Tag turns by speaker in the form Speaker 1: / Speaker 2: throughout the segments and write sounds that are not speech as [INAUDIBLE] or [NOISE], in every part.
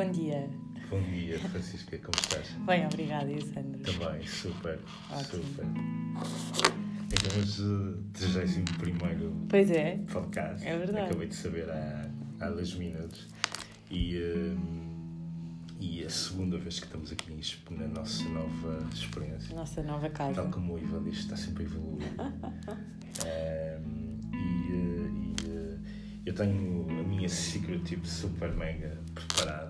Speaker 1: Bom dia.
Speaker 2: Bom dia, Francisca, como estás?
Speaker 1: Bem, obrigada, e Sandro?
Speaker 2: Também, super,
Speaker 1: Ótimo.
Speaker 2: super. Então, mas uh, 31
Speaker 1: Pois é.
Speaker 2: podcast.
Speaker 1: É verdade.
Speaker 2: Acabei de saber há, há dois minutos. E, um, e é a segunda vez que estamos aqui na nossa nova experiência.
Speaker 1: Nossa nova casa.
Speaker 2: Tal como o Iva diz, está sempre a evoluir. [LAUGHS] Um, e uh, e, uh, eu tenho a minha secret tip super mega preparada.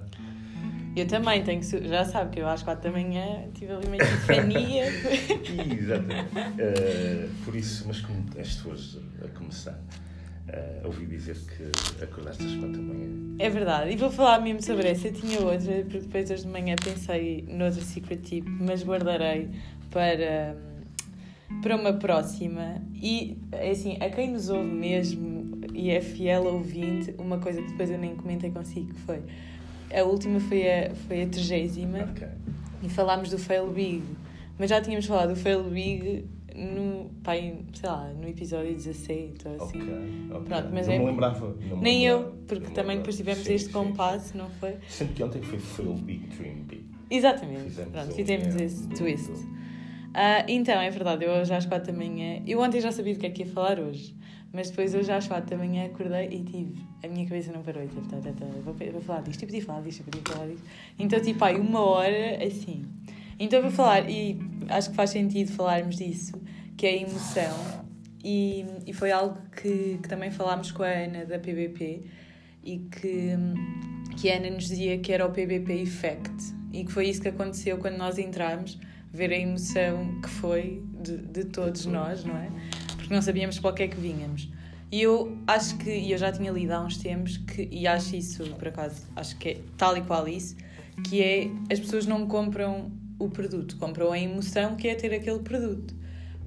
Speaker 1: Eu também tenho que. Já sabe que eu às quatro da manhã tive ali uma epifania. [LAUGHS]
Speaker 2: Exatamente. Uh, por isso, mas como és tu hoje a começar, uh, ouvi dizer que acordaste às quatro da manhã.
Speaker 1: é verdade. E vou falar mesmo sobre essa. Eu tinha outra, porque depois hoje de manhã pensei noutra secret tip, mas guardarei para, para uma próxima. E, é assim, a quem nos ouve mesmo e é fiel ouvinte, uma coisa que depois eu nem comentei consigo, que foi. A última foi a, foi a trigésima.
Speaker 2: Ok.
Speaker 1: e falámos do Fail Big, mas já tínhamos falado do Fail Big no, pá, sei lá, no episódio 17 ou assim.
Speaker 2: Ok. ok.
Speaker 1: Pronto, mas
Speaker 2: não
Speaker 1: é-
Speaker 2: me lembrava. não me
Speaker 1: Nem
Speaker 2: lembrava,
Speaker 1: eu, porque também
Speaker 2: lembrava.
Speaker 1: depois tivemos
Speaker 2: Sim,
Speaker 1: este
Speaker 2: sim,
Speaker 1: compasso, não foi?
Speaker 2: Sendo que ontem foi Fail Big Dream Big.
Speaker 1: Exatamente,
Speaker 2: Fizemos
Speaker 1: pronto,
Speaker 2: um-
Speaker 1: fizemos
Speaker 2: é,
Speaker 1: esse
Speaker 2: do-
Speaker 1: twist.
Speaker 2: do-
Speaker 1: Ah, então, é verdade, eu hoje às 4 da manhã, eu ontem já sabia do que é que ia falar hoje, mas depois hoje às 4 da manhã acordei e tive, a minha cabeça não parou, tive, tá, tá, tá, vou, vou falar disto, e podia falar disto, e podia falar disto. Então, tipo, aí uma hora assim. Então, vou falar, e acho que faz sentido falarmos disso, que é a emoção, e, e foi algo que, que também falámos com a Ana da PBP, e que, que a Ana nos dizia que era o PBP Effect, e que foi isso que aconteceu quando nós entramos, ver a emoção que foi de, de todos nós, não é? Porque não sabíamos para o que é que vínhamos. E eu acho que, e eu já tinha lido há uns tempos, que, e acho isso, por acaso, acho que é tal e qual isso, que é as pessoas não compram o produto, compram a emoção que é ter aquele produto.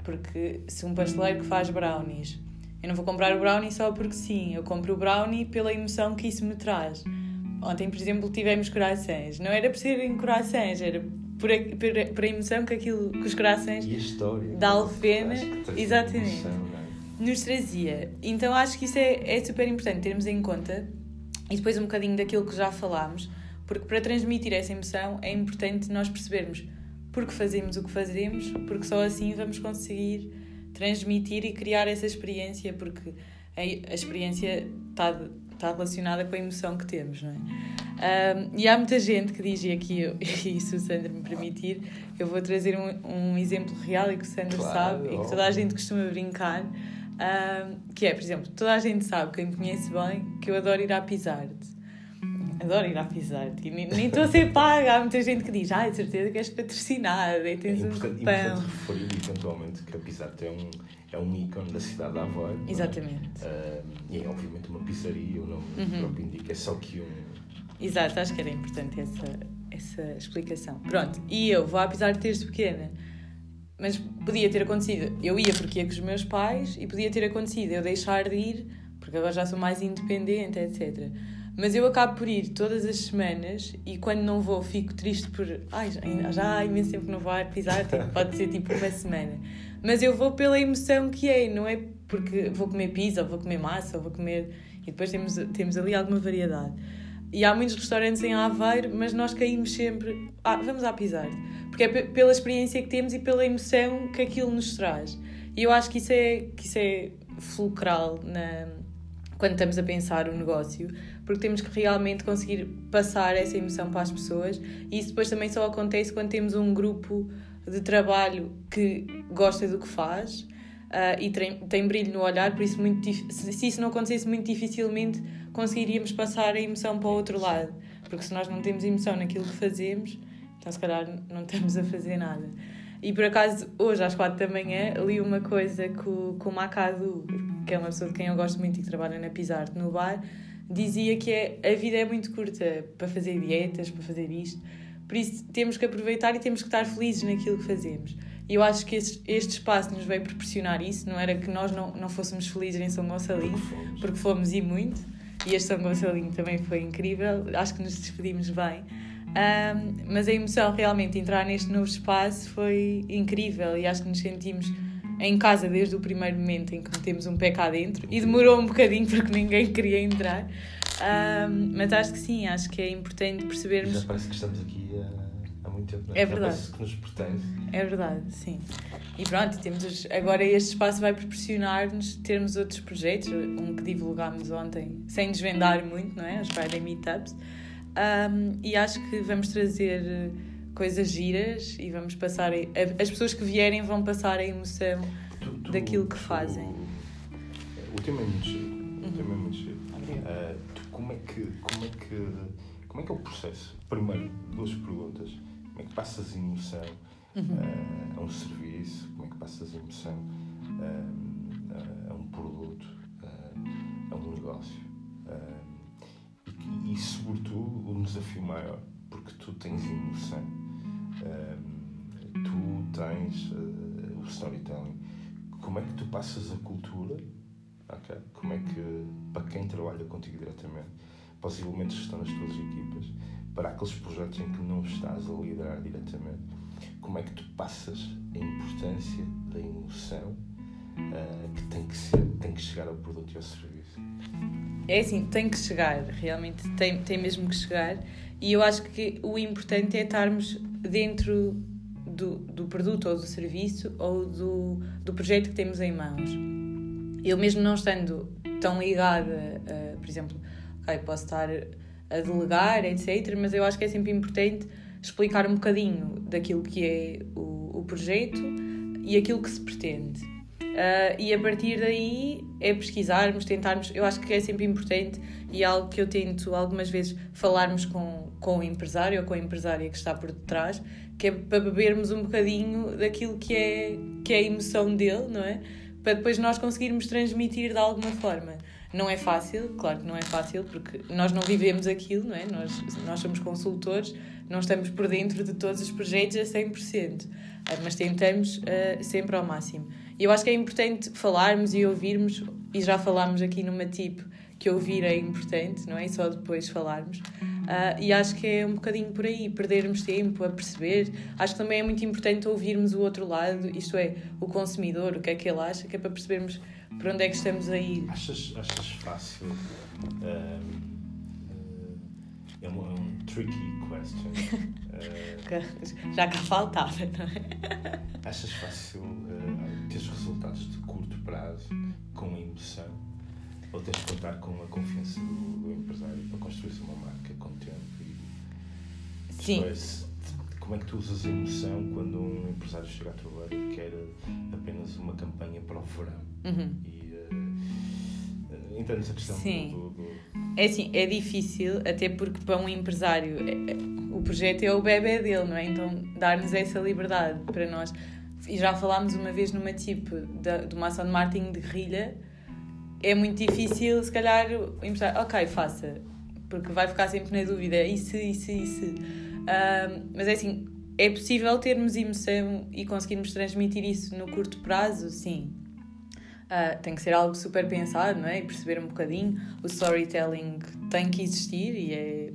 Speaker 1: Porque se um pasteleiro que faz brownies, eu não vou comprar o brownie só porque sim, eu compro o brownie pela emoção que isso me traz. Ontem, por exemplo, tivemos croissants. Não era por serem croissants, era por a, por por a emoção que, aquilo, que os croissants
Speaker 2: E a história.
Speaker 1: Da Alfena, exatamente.
Speaker 2: emoção, é?
Speaker 1: nos trazia. Então acho que isso é, é super importante termos em conta e depois um bocadinho daquilo que já falámos, porque para transmitir essa emoção é importante nós percebermos porque fazemos o que fazemos, porque só assim vamos conseguir transmitir e criar essa experiência, porque a, a experiência está está relacionada com a emoção que temos, não é? Ahm, e há muita gente que diz, e aqui, eu, [LAUGHS] e se o Sandro me permitir, eu vou trazer um, um exemplo real e que o Sandro
Speaker 2: Claro,
Speaker 1: sabe e que toda a gente costuma brincar, ahm, que é, por exemplo, toda a gente sabe, quem me conhece bem, que eu adoro ir à Pizarte. Adoro ir à Pizarte. E nem estou a ser paga. Há muita gente que diz, ai, de certeza que és patrocinada e
Speaker 2: É
Speaker 1: tens um
Speaker 2: importante,
Speaker 1: cupão.
Speaker 2: importante referir eventualmente que a Pizarte é um, é um ícone da cidade de Aveiro. é?
Speaker 1: Exatamente.
Speaker 2: Ah, e é obviamente uma pizzaria, o nome
Speaker 1: Uhum.
Speaker 2: próprio indica, é só que um.
Speaker 1: Exato, acho que era importante essa, essa explicação. Pronto, e eu vou apesar de desde pequena. Mas podia ter acontecido, eu ia porque ia com os meus pais e podia ter acontecido eu deixar de ir, porque agora já sou mais independente, etc. Mas eu acabo por ir todas as semanas e quando não vou fico triste por. Ai, já, já há imenso tempo que não vou pisar, tipo, pode ser tipo uma semana. Mas eu vou pela emoção que é, não é porque vou comer pizza, ou vou comer massa, ou vou comer. E depois temos, temos ali alguma variedade. E há muitos restaurantes em Aveiro, mas nós caímos sempre. Ah, vamos à Pizar. Porque é pe- pela experiência que temos e pela emoção que aquilo nos traz. E eu acho que isso é, que isso é fulcral na, quando estamos a pensar o negócio, porque temos que realmente conseguir passar essa emoção para as pessoas. E isso depois também só acontece quando temos um grupo de trabalho que gosta do que faz. ah, e tem, tem brilho no olhar, por isso muito se, isso não acontecesse muito dificilmente conseguiríamos passar a emoção para o outro lado, porque se nós não temos emoção naquilo que fazemos, então se calhar não estamos a fazer nada. E por acaso, hoje às quatro da manhã, li uma coisa que o, que o que é uma pessoa de quem eu gosto muito e que trabalha na Pisarte no bar, dizia que é, a vida é muito curta para fazer dietas, para fazer isto, por isso temos que aproveitar e temos que estar felizes naquilo que fazemos. E eu acho que este, este espaço nos veio proporcionar isso, não era que nós não, não fôssemos felizes em São Gonçalinho, porque fomos e muito, e este São Gonçalinho também foi incrível, acho que nos despedimos bem. Ahm, mas a emoção realmente entrar neste novo espaço foi incrível e acho que nos sentimos em casa desde o primeiro momento em que metemos um pé cá dentro e demorou um bocadinho porque ninguém queria entrar. Um, mas acho que sim, acho que é importante percebermos.
Speaker 2: Já parece que estamos aqui há, há muito tempo, não
Speaker 1: é? É verdade.
Speaker 2: Que nos pertence.
Speaker 1: É verdade, sim. E pronto, temos agora este espaço vai proporcionar-nos termos outros projetos, um que divulgámos ontem, sem desvendar muito, não é? Os Friday Meetups. Um, e acho que vamos trazer coisas giras e vamos passar. A, as pessoas que vierem vão passar a emoção tu, tu, daquilo que fazem.
Speaker 2: O, tema é muito giro. O tema é muito giro. Uh, tu, como, é que, como, é que, como é que é o processo? Primeiro, duas perguntas. Como é que passas emoção uhum. uh, a um serviço? Como é que passas emoção uh, a um produto? a um negócio? e, e, sobretudo, um desafio maior, porque tu tens emoção tu tens uh, o storytelling. Como é que tu passas a cultura? Okay? Como é que, para quem trabalha contigo diretamente, para os elementos que estão nas tuas equipas, para aqueles projetos em que não estás a liderar diretamente, como é que tu passas a importância da emoção uh, que tem que, ser, tem que chegar ao produto e ao serviço?
Speaker 1: É assim, tem que chegar, realmente tem, tem mesmo que chegar. E eu acho que o importante é estarmos dentro do, do produto ou do serviço ou do, do projeto que temos em mãos. Eu mesmo não estando tão ligada, por exemplo, okay, posso estar a delegar, etc., mas eu acho que é sempre importante explicar um bocadinho daquilo que é o, o projeto e aquilo que se pretende. Uh, e a partir daí é pesquisarmos, tentarmos. Eu acho que é sempre importante e é algo que eu tento algumas vezes falarmos com, com o empresário ou com a empresária que está por detrás, que é para bebermos um bocadinho daquilo que é, que é a emoção dele, não é? Para depois nós conseguirmos transmitir de alguma forma. Não é fácil, claro que não é fácil, porque nós não vivemos aquilo, não é? Nós, nós somos consultores, não estamos por dentro de todos os projetos a 100%, ah, mas tentamos uh, sempre ao máximo. E eu acho que é importante falarmos e ouvirmos, e já falámos aqui numa tipo que ouvir é importante, não é? Só depois falarmos. Uh, e acho que é um bocadinho por aí, perdermos tempo a perceber. Acho que também é muito importante ouvirmos o outro lado, isto é, o consumidor, o que é que ele acha, que é para percebermos para onde é que estamos a ir.
Speaker 2: Achas, achas fácil? Um, é, um, é um tricky question.
Speaker 1: uh, [LAUGHS] Já cá faltava, não é?
Speaker 2: Achas fácil uh, ter resultados de curto prazo com emoção? Ou tens de contar com a confiança do, do empresário para construir uma marca com tempo? E,
Speaker 1: Sim.
Speaker 2: como é que tu usas a emoção quando um empresário chega a trabalhar e quer apenas uma campanha para o verão?
Speaker 1: Uhum.
Speaker 2: E, uh, entendes a questão
Speaker 1: Sim.
Speaker 2: do, do,
Speaker 1: É assim, é difícil, até porque para um empresário é, é, o projeto é o bebê dele, não é? Então dar-nos essa liberdade para nós. E já falámos uma vez numa tipo de, de uma ação de marketing de guerrilha é muito difícil, se calhar, emprestar, ok, faça, porque vai ficar sempre na dúvida, e se. Uh, mas é assim, é possível termos emoção e conseguirmos transmitir isso no curto prazo? Sim. Uh, tem que ser algo super pensado, não é? E perceber um bocadinho. O storytelling tem que existir e é,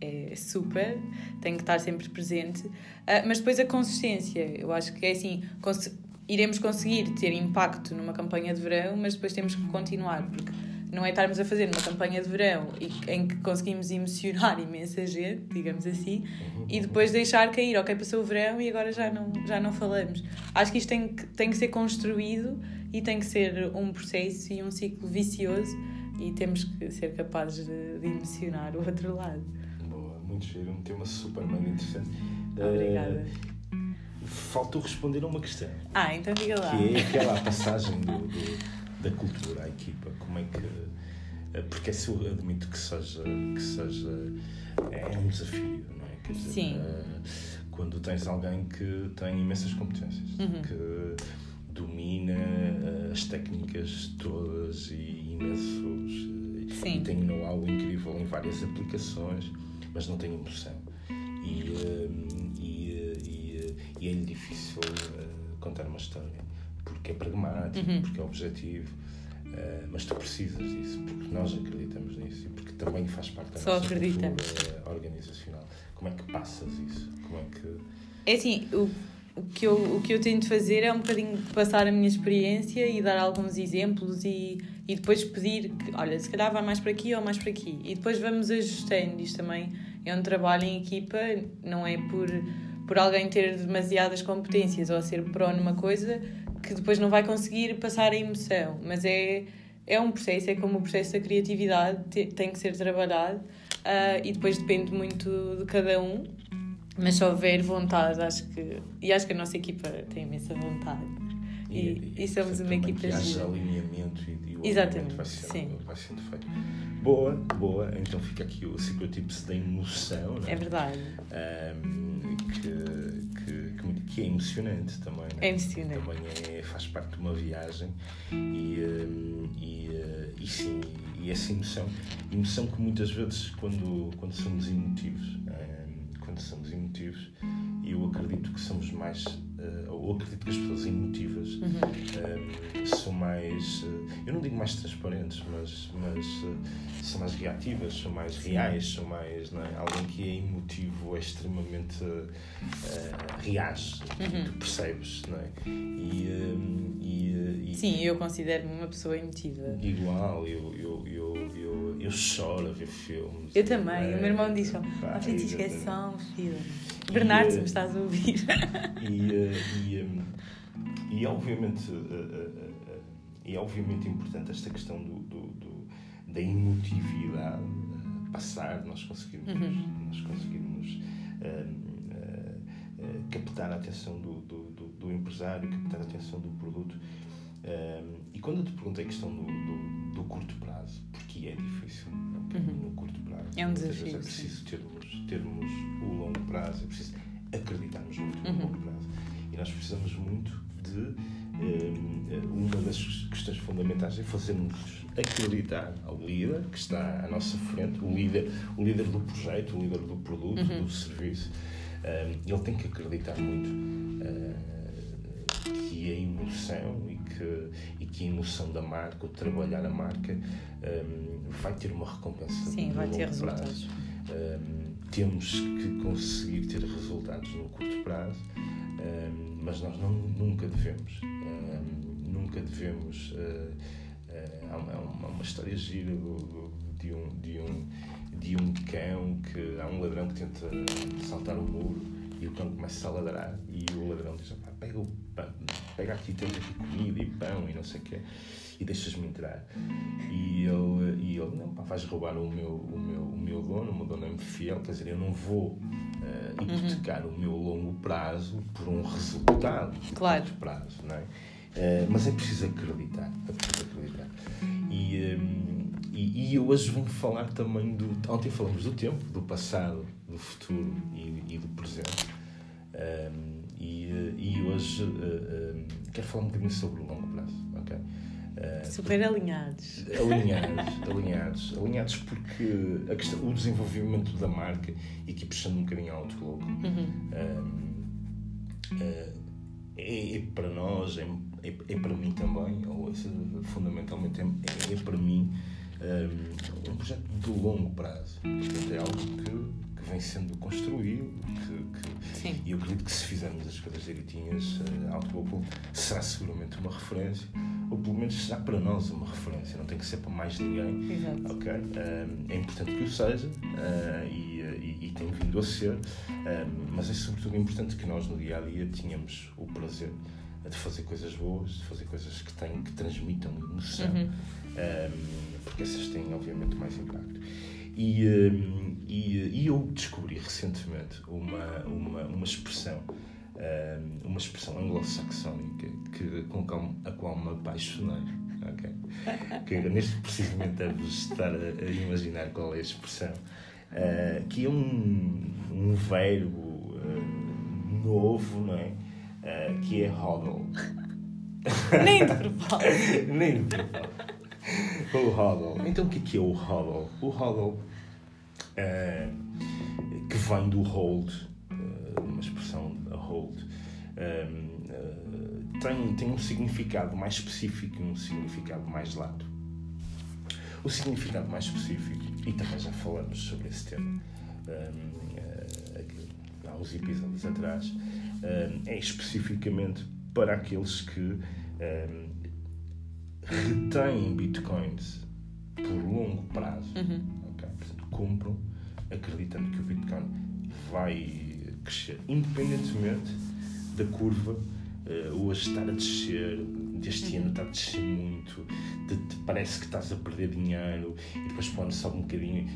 Speaker 1: é, é super, tem que estar sempre presente. Uh, mas depois a consistência, eu acho que é assim, iremos conseguir ter impacto numa campanha de verão, mas depois temos que continuar, porque não é estarmos a fazer uma campanha de verão em que conseguimos emocionar [LAUGHS] imensa gente, digamos assim, e depois deixar cair, ok, passou o verão e agora já não, já não falamos. Acho que isto tem que, tem que ser construído e tem que ser um processo e um ciclo vicioso e temos que ser capazes de, de emocionar o outro lado.
Speaker 2: Boa, muito giro, um tema super mega interessante.
Speaker 1: Obrigada. Uh,
Speaker 2: faltou responder a uma questão.
Speaker 1: Ah, então diga lá.
Speaker 2: Que é aquela passagem do, do, da cultura à equipa. Como é que. Eh, porque esse eu admito que seja. Que seja é um desafio, não é?
Speaker 1: Quer dizer, Sim.
Speaker 2: Uh, quando tens alguém que tem imensas competências,
Speaker 1: uhum.
Speaker 2: que domina uh, as técnicas todas e imensos.
Speaker 1: Sim.
Speaker 2: E tem know-how incrível em várias aplicações, mas não tem emoção. E, e é-lhe difícil uh, contar uma história porque é pragmático, uhum. porque é objetivo. Uh, mas tu precisas disso, porque nós acreditamos nisso e porque também faz parte da
Speaker 1: Só
Speaker 2: nossa
Speaker 1: acreditamos.
Speaker 2: cultura organizacional. Como é que passas isso? Como é que...
Speaker 1: É assim, o, o que, eu, o que eu tento fazer é um bocadinho passar a minha experiência e dar alguns exemplos e, e depois pedir que, olha, se calhar vai mais para aqui ou mais para aqui. E depois vamos ajustando. Isto também é um trabalho em equipa, não é por, por alguém ter demasiadas competências ou ser pró numa coisa que depois não vai conseguir passar a emoção. Mas é, é um processo, é como o processo da criatividade, tem que ser trabalhado uh, e depois depende muito de cada um mas se houver vontade, acho que. E acho que a nossa equipa tem imensa vontade. E, e, e somos uma equipa
Speaker 2: que haja alinhamento e, e o
Speaker 1: Exatamente,
Speaker 2: vai, ser,
Speaker 1: sim.
Speaker 2: vai sendo feito. Boa, boa. Então fica aqui o Secret Tips da emoção.
Speaker 1: É? é verdade.
Speaker 2: Um, que, que, que, é emocionante também.
Speaker 1: É? é emocionante.
Speaker 2: Também é, faz parte de uma viagem e, um, e, uh, e sim, e essa emoção. Emoção que muitas vezes, quando, quando somos emotivos, quando somos emotivos eu acredito que somos mais uh, ou acredito que as pessoas emotivas uhum. uh, são mais uh, eu não digo mais transparentes mas mas são mais reativas são mais reais são mais não é? alguém que é emotivo é extremamente reage uhum. tu percebes não é e, e,
Speaker 1: e sim eu considero-me uma pessoa emotiva
Speaker 2: igual eu, eu, eu, eu, eu choro a ver filmes
Speaker 1: eu também é, o meu irmão diz a Francisca é só um filme Bernardo, se me estás a ouvir. [LAUGHS]
Speaker 2: E, eh, e, um, e obviamente, uh, uh, uh, é obviamente importante esta questão do, do, do da emotividade passar, nós conseguirmos, uhum. nós conseguirmos captar a atenção do, do, do, do, empresário, captar a atenção do produto. E quando eu te perguntei a questão do, do, do curto prazo, porque é difícil uhum. no curto prazo,
Speaker 1: é um desafio.
Speaker 2: É preciso termos, termos o longo prazo, é preciso acreditarmos muito no uhum. longo prazo. E nós precisamos muito de. Um, uma das questões fundamentais é fazermos acreditar ao líder que está à nossa frente, o líder, o líder do projeto, o líder do produto, uhum. do serviço. Um, ele tem que acreditar muito uh, que a emoção e que, e que a emoção da marca, o trabalhar a marca, um, vai ter uma recompensa.
Speaker 1: Sim, vai ter resultados.
Speaker 2: Um, temos que conseguir ter resultados no curto prazo, um, mas nós não, nunca devemos, um, nunca devemos. Uh, uh, há, uma, uma, história gira de, um, de, um, de um cão que há um ladrão que tenta saltar o muro e o cão começa a ladrar e o ladrão diz: pega, o pega aqui, temos aqui comida e pão e não sei o quê e deixas-me entrar. E ele, e ele não, pá, vais roubar o meu, o, meu, o meu dono, o meu dono é-me fiel, quer dizer, eu não vou uh, hipotecar uhum. o meu longo prazo por um resultado
Speaker 1: claro.
Speaker 2: de curto prazo, não é? Uh, mas é preciso acreditar, é preciso acreditar. E, um, e, e eu hoje vou falar também do. Ontem falamos do tempo, do passado, do futuro e, e do presente. Um, e, e hoje uh, quero falar um bocadinho sobre o longo prazo.
Speaker 1: Uh, Super alinhados.
Speaker 2: Alinhados, [LAUGHS] alinhados. Alinhados porque a questão, o desenvolvimento da marca, e aqui puxando um bocadinho ao outro uhum. uh, é, é, para nós, é, é, é, para mim também, ou fundamentalmente é, é para mim um, um projeto de longo prazo. Portanto, é algo que vem sendo construído que, que, e eu acredito que se fizermos as coisas direitinhas, uh, Autopopul será seguramente uma referência, ou pelo menos será para nós uma referência, não tem que ser para mais ninguém.
Speaker 1: Exato.
Speaker 2: Okay? Uh, é importante que o seja uh, e, e, e, tem vindo a ser, mas é sobretudo importante que nós no dia a dia tenhamos o prazer de fazer coisas boas, de fazer coisas que, têm, que transmitam emoção, uhum. porque essas têm obviamente mais impacto. E, e, e eu descobri recentemente uma, uma, uma expressão uma expressão anglo-saxónica que, com a qual me apaixonei. Okay? Que neste precisamente deves estar a, a, imaginar qual é a expressão. Uh, que é um, um verbo uh, novo, não é? Uh, que é hodl. [LAUGHS]
Speaker 1: Nem de propósito. [LAUGHS]
Speaker 2: Nem de propósito. O hodl. Então o que é, é o hodl? O hodl que vem do hold, uh, uma expressão hold, uh, tem, tem um significado mais específico e um significado mais lato. O significado mais específico, e também já falamos sobre esse tema, há uns episódios atrás, é especificamente para aqueles que retêm bitcoins por longo prazo,
Speaker 1: Uhum.
Speaker 2: Compram acreditando que o bitcoin vai crescer, independentemente da curva uh, hoje estar a descer, deste ano está a descer muito, de, de, parece que estás a perder dinheiro e depois quando sobe um bocadinho.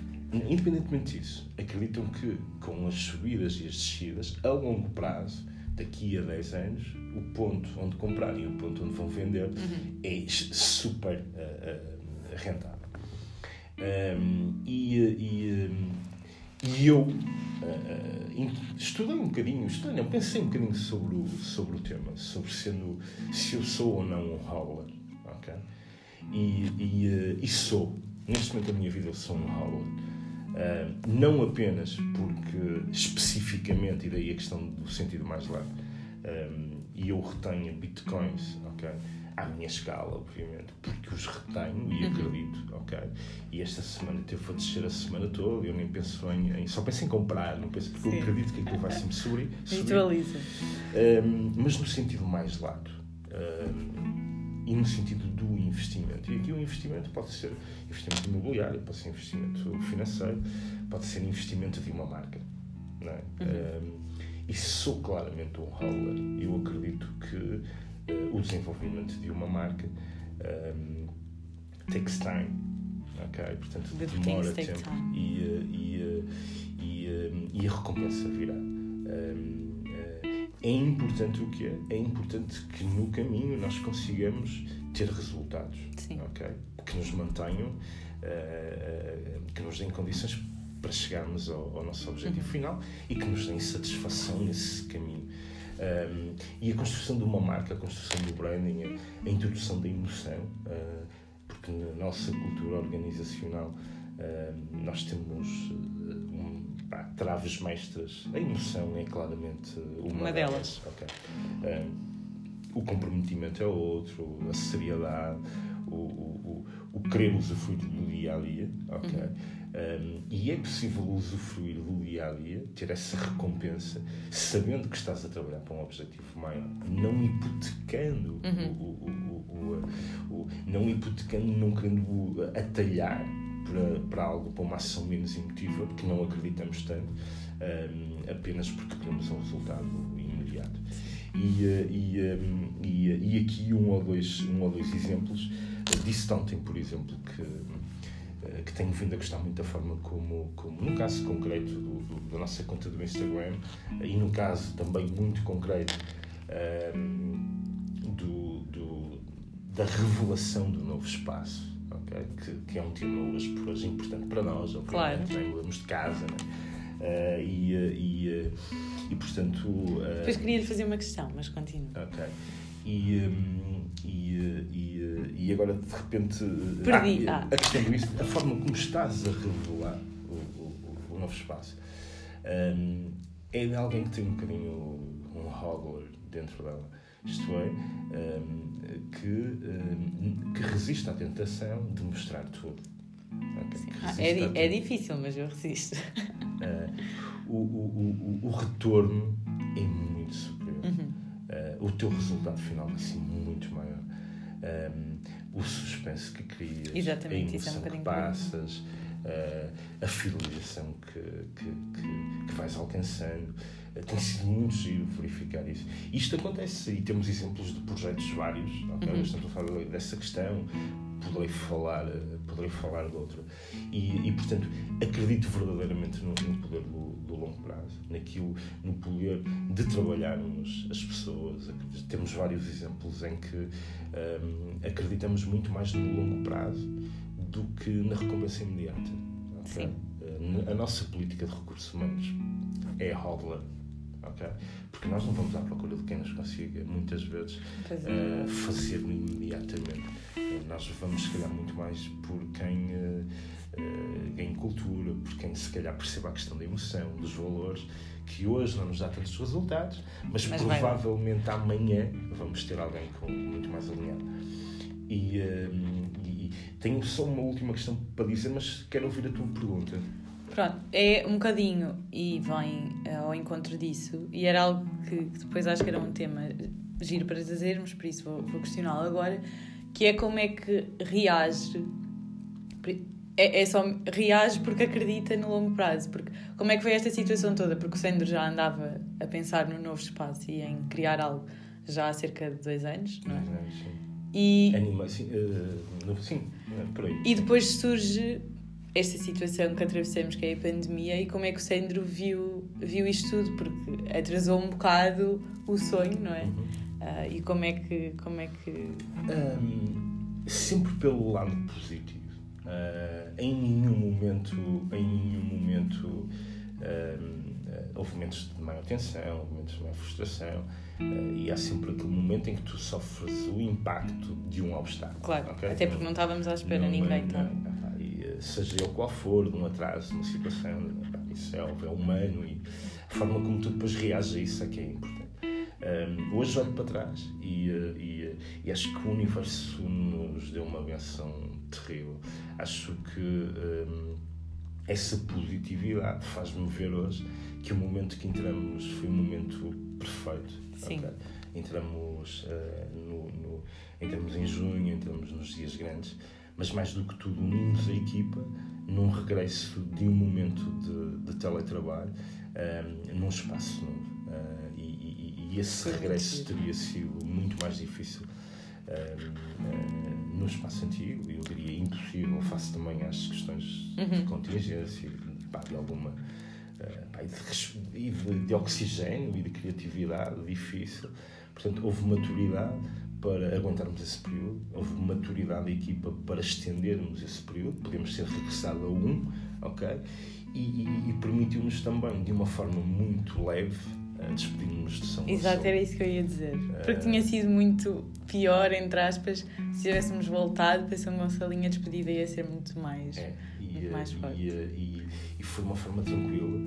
Speaker 2: Independentemente disso, acreditam que com as subidas e as descidas, a longo prazo, daqui a 10 anos, o ponto onde comprar e o ponto onde vão vender
Speaker 1: Uhum.
Speaker 2: é super uh, uh, rentável. Um, e, e, e, eu uh, estudei um bocadinho, estudei, não, pensei um bocadinho sobre o, sobre o tema, sobre sendo, se eu sou ou não um howler. Okay? E, e, e sou. Neste momento da minha vida eu sou um howler. Uh, não apenas porque especificamente, e daí a questão do sentido mais largo, um, e eu retenho bitcoins, ok? À minha escala, obviamente, porque os retenho e acredito, ok? E esta semana teve a descer a semana toda, eu nem penso em, em só penso em comprar, não penso porque
Speaker 1: Sim.
Speaker 2: eu acredito que aquilo vai sempre subir.
Speaker 1: Ritualiza.
Speaker 2: Um, mas no sentido mais lato. Um, e no sentido do investimento. E aqui o investimento pode ser investimento imobiliário, pode ser investimento financeiro, pode ser investimento de uma marca. Não é?
Speaker 1: Uhum.
Speaker 2: Um, e sou claramente um howler. Eu acredito que o desenvolvimento de uma marca um, takes time. Ok? Portanto,
Speaker 1: The
Speaker 2: demora tempo
Speaker 1: time.
Speaker 2: e, uh, e, uh, e, e a recompensa virá. Um, é importante o que é? É importante que no caminho nós consigamos ter resultados.
Speaker 1: Sim.
Speaker 2: ok? Que nos mantenham, uh, que nos deem condições para chegarmos ao, ao nosso objetivo
Speaker 1: Uhum.
Speaker 2: final e que nos deem satisfação nesse caminho. Um, e a construção de uma marca, a construção do branding, a, introdução da emoção, uh, porque na nossa cultura organizacional uh, nós temos uh, um, pá, traves mestras. A emoção é claramente uma,
Speaker 1: Uma delas.
Speaker 2: Ok. Um, o comprometimento é outro, a seriedade, o, o querer usufruir do dia a dia, ok? Um, e é possível usufruir do dia a dia, ter essa recompensa, sabendo que estás a trabalhar para um objetivo maior, não hipotecando, o, o, o, o, não hipotecando, não querendo atalhar para, para algo, para uma ação menos emotiva, que não acreditamos tanto, um, apenas porque queremos um resultado imediato. E, e, e, e aqui um ou dois, um ou dois exemplos. Disse ontem, por exemplo, que, que tenho vindo a gostar muito da forma como, como no caso concreto do, do, da nossa conta do Instagram, e no caso também muito concreto um, do, do, da revelação do novo espaço. Okay? Que, que é um tema hoje por hoje importante para nós, obviamente,
Speaker 1: Claro.
Speaker 2: né? mudamos de casa, né? Uh, e, e, e, portanto. Uh,
Speaker 1: Depois queria-lhe fazer uma questão, mas continua.
Speaker 2: Ok. E, um, e, e, e agora de repente.
Speaker 1: Perdi.
Speaker 2: Ah,
Speaker 1: Ah.
Speaker 2: Disso, a forma como estás a revelar o, o, o novo espaço um, é de alguém que tem um bocadinho um Hogwarts dentro dela. Isto é, um, que, um, que resiste à tentação de mostrar tudo. Okay?
Speaker 1: Ah, é, di- é difícil, mas eu resisto.
Speaker 2: Uh, o, o, o, o retorno é muito superior.
Speaker 1: Uhum.
Speaker 2: Uh, o teu resultado final vai ser muito maior. Um, o suspense que crias,
Speaker 1: Exatamente,
Speaker 2: a
Speaker 1: é um
Speaker 2: que passas, uh, a fidelização que, que, que, que vais alcançando. Uh, tem sido muito giro verificar isso. Isto acontece e temos exemplos de projetos vários. Okay?
Speaker 1: Uhum.
Speaker 2: Estamos a falar dessa questão. Poderei falar, uh, poderei falar de outro. E, e, portanto, acredito verdadeiramente no, no poder do, do longo prazo, naquilo, no poder de trabalharmos as pessoas. Temos vários exemplos em que hum, acreditamos muito mais no longo prazo do que na recompensa imediata. ok?
Speaker 1: Sim.
Speaker 2: Uh, A nossa política de recursos humanos é hodler. ok? Porque nós não vamos à procura de quem nos consiga, muitas vezes,
Speaker 1: Pois é.
Speaker 2: uh, fazer imediatamente. Uh, nós vamos, se calhar, muito mais por quem uh, uh, ganhe cultura, por quem, se calhar, perceba a questão da emoção, dos valores, que hoje não nos dá tantos resultados, mas,
Speaker 1: Mas vai
Speaker 2: provavelmente amanhã vamos ter alguém com muito mais alinhado. E tenho só uma última questão para dizer, mas quero ouvir a tua pergunta.
Speaker 1: Pronto, é um bocadinho e vem uh, ao encontro disso, e era algo que, que, depois acho que era um tema giro para trazermos, por isso vou, vou questioná-lo agora, que é como é que reage. É, é, só reage porque acredita no longo prazo. Porque, como é que foi esta situação toda? Porque o Sandro já andava a pensar no novo espaço e em criar algo já há cerca de dois anos, não é? Dois anos, sim.
Speaker 2: E, Anima, uh, sim, é por aí.
Speaker 1: E depois surge esta situação que atravessamos, que é a pandemia, e como é que o Sandro viu, viu isto tudo, porque atrasou um bocado o sonho, não é? Uhum. Uh, e como é que. Como é que...
Speaker 2: Um, sempre pelo lado positivo. Uh, em nenhum momento, em nenhum momento uh, houve momentos de maior tensão, momentos de maior frustração, e há sempre aquele momento em que tu sofres o impacto de um obstáculo.
Speaker 1: Claro, okay? até porque não estávamos à espera, não, ninguém está
Speaker 2: seja ele qual for, de um atraso, de uma situação, isso é, é humano e a forma como tu depois reages a isso é que é importante. Um, hoje olho para trás e, eh, e, eh, e, acho que o universo nos deu uma benção terrível. Acho que um, essa positividade faz-me ver hoje que o momento que entramos foi um momento perfeito. Sim. Okay? Entramos, uh, no, no, entramos em junho, entramos nos dias grandes mas mais do que tudo unimos a equipa num regresso de um momento de, de teletrabalho um, num espaço novo. Uh, e, e, e, esse regresso teria sido muito mais difícil um, uh, no espaço antigo, eu diria impossível, face também às questões uhum. de contingência, pá, de alguma. Uh, pá, de, de, de oxigênio e de criatividade difícil. Portanto, houve maturidade, para aguentarmos esse período, houve maturidade da equipa para estendermos esse período, podemos ser regressado a um, ok? E, e, e permitiu-nos também, de uma forma muito leve, despedirmos de São
Speaker 1: Exato, era isso que eu ia dizer. Porque uh, tinha sido muito pior, entre aspas, se tivéssemos voltado para São Gonçalinho, a despedida ia ser muito mais, é, muito mais forte.
Speaker 2: E, e foi uma forma tranquila.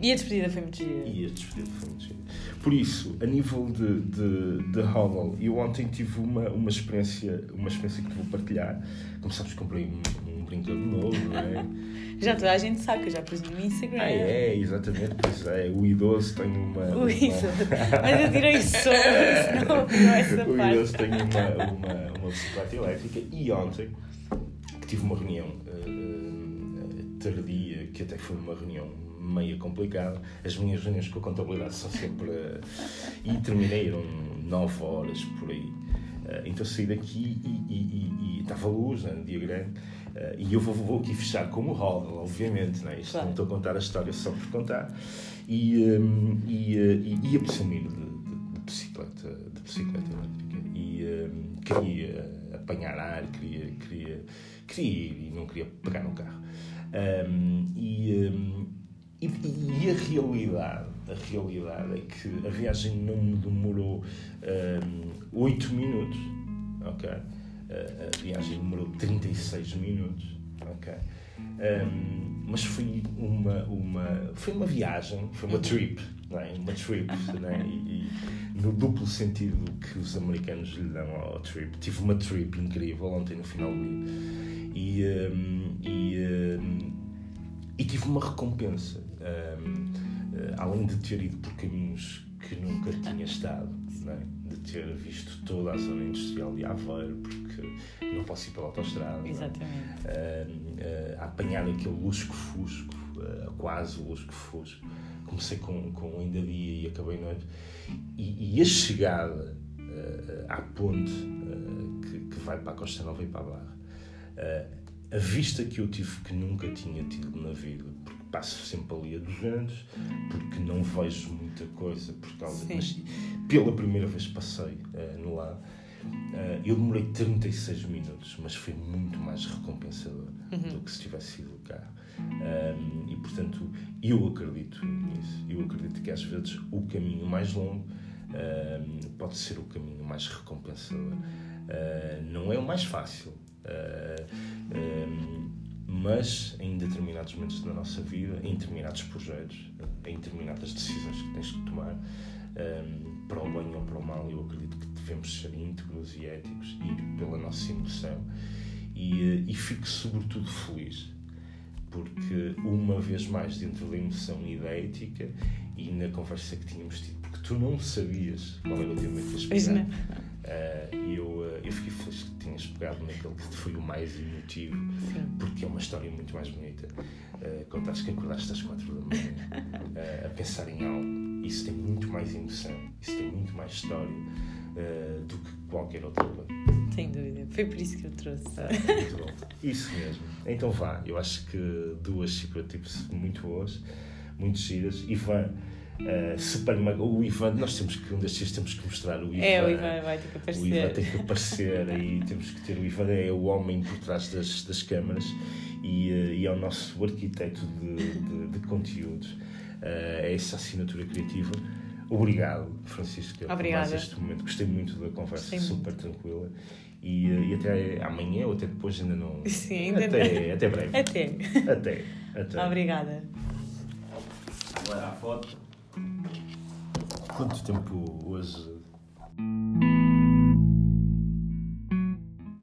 Speaker 1: E a despedida foi muito gira.
Speaker 2: E a despedida foi muito gira. Por isso, a nível de, de, de Hodl, eu ontem tive uma, uma, experiência, uma experiência que te vou partilhar. Como sabes, comprei um, brinquedo novo, não é? [LAUGHS]
Speaker 1: já toda a gente sabe, que eu já pus no Instagram.
Speaker 2: Ah, é, exatamente, pois é. O idoso tem uma. O
Speaker 1: uma... idoso. [LAUGHS] Mas eu tirei só não, essa
Speaker 2: o parte. Idoso tem uma, uma, uma bicicleta elétrica e ontem, que tive uma reunião. Uh, tardia, que até foi uma reunião meio complicada. As minhas reuniões com a contabilidade são sempre. e terminei, eram 9 horas por aí. Eh, então saí daqui e, e, e, e estava luz, né, no dia grande. Eh, e eu vou, vou aqui fechar como Hodel, obviamente. Né? Isto claro. não estou a contar a história só por contar. E, um, e, eh, e, e de, de, de, bicicleta, de bicicleta elétrica. E um, queria apanhar ar, queria, queria, queria ir e não queria pegar no carro. Um, e, um, e, e, a realidade, a realidade é que a viagem não me demorou um, 8 minutos, ok? A, viagem demorou 36 minutos, ok? Um, mas foi uma, uma, foi uma viagem, foi uma trip, não é? uma trip, não é? E, e, no duplo sentido que os americanos lhe dão ao trip. Tive uma trip incrível ontem no final do dia e, um, e, um, e, tive uma recompensa. Um, eh, além de ter ido por caminhos que nunca tinha estado, é? de ter visto toda a zona industrial de Aveiro, porque não posso ir pela autostrada,
Speaker 1: é? Exatamente.
Speaker 2: Uh, uh, a apanhar aquele lusco-fusco, uh, quase o lusco-fusco. Comecei com, com ainda dia e acabei noite. E, e a chegada à ponte que, que vai para a Costa Nova e para a Barra a vista que eu tive que nunca tinha tido na vida, porque passo sempre ali a 200, porque não vejo muita coisa por causa. Sim. Mas pela primeira vez passei uh, no lado. Uh, eu demorei 36 minutos, mas foi muito mais recompensador uhum. do que se tivesse sido o carro. Um, e portanto, eu acredito nisso. Eu acredito que às vezes o caminho mais longo um, pode ser o caminho mais recompensador. Uh, não é o mais fácil, mas em determinados momentos da nossa vida, em determinados projetos, em determinadas decisões que tens que tomar, um, para o bem ou para o mal, eu acredito que devemos ser íntegros e éticos, ir pela nossa emoção e, e fico sobretudo feliz porque uma vez mais dentro da emoção e da ética e na conversa que tínhamos tido, porque tu não sabias qual era o tema que ias pegar. Uh, e eu, eu fiquei feliz que tinhas pegado naquele que foi o mais emotivo,
Speaker 1: Sim.
Speaker 2: porque é uma história muito mais bonita. Uh, contaste que acordaste às quatro da manhã uh, [LAUGHS] a pensar em algo. Isso tem muito mais emoção, isso tem muito mais história uh, do que qualquer outra coisa.
Speaker 1: Sem dúvida. Foi por isso que eu trouxe.
Speaker 2: Ah, muito bom. Isso mesmo. Então vá, eu acho que duas secret tips muito boas, muito giras. Ivan, uh, super o Ivan, nós temos que, um destes dias temos que mostrar o Ivan.
Speaker 1: É, o Ivan vai ter que
Speaker 2: O Ivan
Speaker 1: aparecer.
Speaker 2: tem que aparecer e [LAUGHS] temos que ter o Ivan é o homem por trás das, das câmaras e, eh, e é o nosso arquiteto de, de, de conteúdos. Eh, é essa assinatura criativa. Obrigado, Francisco, por
Speaker 1: Obrigada.
Speaker 2: mais este momento. Gostei muito da conversa,
Speaker 1: Gostei
Speaker 2: super tranquila. E, e até amanhã ou até depois ainda não. [LAUGHS]
Speaker 1: Sim, ainda
Speaker 2: até, até breve.
Speaker 1: Até.
Speaker 2: Até. até.
Speaker 1: Obrigada.
Speaker 2: Agora a foto. Quanto tempo hoje